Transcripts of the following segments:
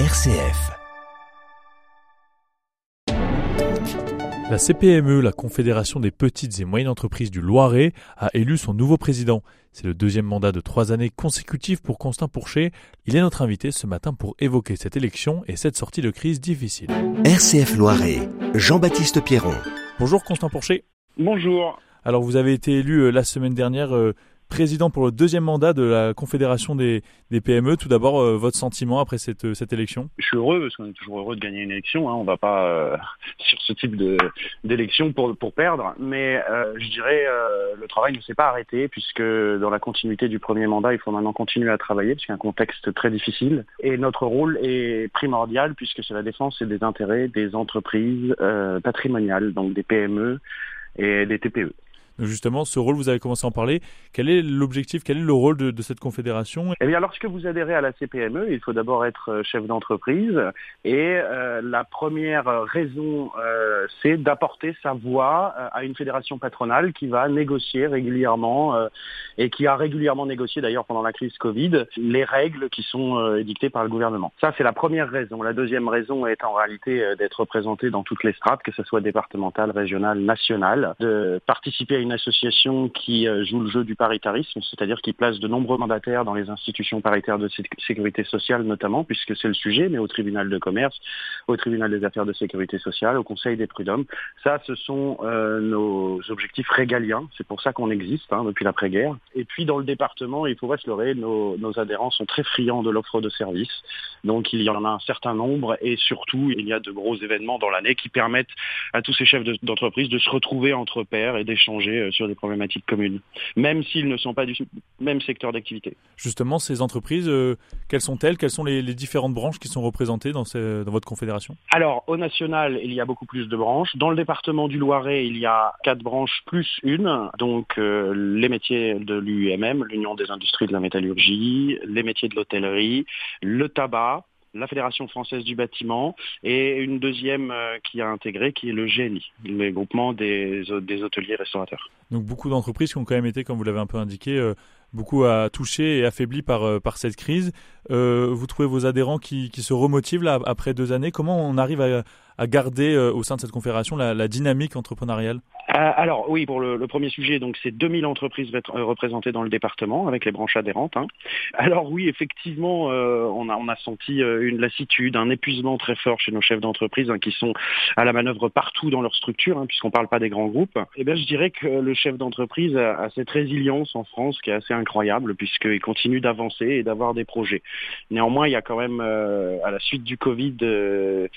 RCF. La CPME, la Confédération des petites et moyennes entreprises du Loiret, a élu son nouveau président. C'est le deuxième mandat de trois années consécutives pour Constant Pourchet. Il est notre invité ce matin pour évoquer cette élection et cette sortie de crise difficile. RCF Loiret, Jean-Baptiste Pierron. Bonjour Constant Pourchet. Bonjour. Alors vous avez été élu euh, la semaine dernière euh, président pour le deuxième mandat de la Confédération des, PME. Tout d'abord, euh, votre sentiment après cette, élection? Je suis heureux parce qu'on est toujours heureux de gagner une élection. Hein. On va pas euh, sur ce type d'élection pour perdre, mais euh, je dirais le travail ne s'est pas arrêté puisque dans la continuité du premier mandat, il faut maintenant continuer à travailler parce qu'il y a un contexte très difficile et notre rôle est primordial puisque c'est la défense des intérêts des entreprises patrimoniales, donc des PME et des TPE. Justement, ce rôle, vous avez commencé à en parler. Quel est l'objectif, quel est le rôle de, cette confédération? Eh bien, lorsque vous adhérez à la CPME, il faut d'abord être euh, chef d'entreprise. Et euh, la première raison, euh, c'est d'apporter sa voix à une fédération patronale qui va négocier régulièrement et qui a régulièrement négocié d'ailleurs pendant la crise Covid les règles qui sont édictées par le gouvernement. Ça, c'est la première raison. La deuxième raison est en réalité d'être représenté dans toutes les strates, que ce soit départementale, régionale, nationale, de participer à une association qui euh, joue le jeu du paritarisme, c'est-à-dire qui place de nombreux mandataires dans les institutions paritaires de sé- sécurité sociale notamment, puisque c'est le sujet, mais au tribunal de commerce, au tribunal des affaires de sécurité sociale, au conseil des prud'hommes. Ça, ce sont euh, nos objectifs régaliens. C'est pour ça qu'on existe hein, depuis l'après-guerre. Et puis dans le département, il faut pas se leurrer, nos, adhérents sont très friands de l'offre de services. Donc il y en a un certain nombre et surtout il y a de gros événements dans l'année qui permettent à tous ces chefs de- d'entreprise de se retrouver entre pairs et d'échanger euh, sur des problématiques communes, même s'ils ne sont pas du même secteur d'activité. Justement, ces entreprises, euh, quelles sont-elles? Quelles sont les, les différentes branches qui sont représentées dans, ces- dans votre confédération? Alors, au national, il y a beaucoup plus de branches. Dans le département du Loiret, il y a quatre branches plus une. Donc, euh, les métiers de l'UMM, l'Union des industries de la métallurgie, les métiers de l'hôtellerie, le tabac, la Fédération française du bâtiment et une deuxième euh, qui a intégré, qui est le GNI, le groupement des, des hôteliers restaurateurs. Donc beaucoup d'entreprises qui ont quand même été, comme vous l'avez un peu indiqué, euh, beaucoup à toucher et affaiblies par, euh, cette crise. Euh, vous trouvez vos adhérents qui, se remotivent après deux années Comment on arrive à, garder euh, au sein de cette confédération la, dynamique entrepreneuriale? Euh, alors oui, pour le, premier sujet, donc c'est 2000 entreprises euh, représentées dans le département avec les branches adhérentes. hein. Alors oui, effectivement, euh, on, a, senti euh, une lassitude, un épuisement très fort chez nos chefs d'entreprise hein, qui sont à la manœuvre partout dans leur structure, hein, puisqu'on parle pas des grands groupes. Eh bien, je dirais que le chef d'entreprise a, cette résilience en France qui est assez incroyable, puisqu'il continue d'avancer et d'avoir des projets. Néanmoins, il y a quand même, euh, à la suite du Covid, euh,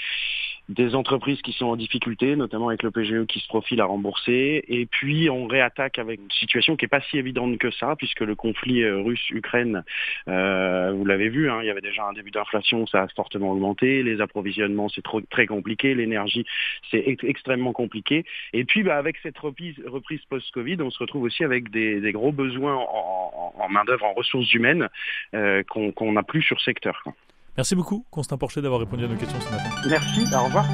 des entreprises qui sont en difficulté, notamment avec le PGE qui se profile à rembourser. Et puis, on réattaque avec une situation qui n'est pas si évidente que ça, puisque le conflit euh, russe-Ukraine, euh, vous l'avez vu, hein, il y avait déjà un début d'inflation, ça a fortement augmenté. Les approvisionnements, c'est trop, très compliqué. L'énergie, c'est ex- extrêmement compliqué. Et puis, bah, avec cette reprise, reprise post-Covid, on se retrouve aussi avec des, des gros besoins en, en, main-d'œuvre, en ressources humaines, euh, qu'on n'a plus sur secteur. Merci beaucoup, Constant Porcher, d'avoir répondu à nos questions ce matin. Merci, au revoir.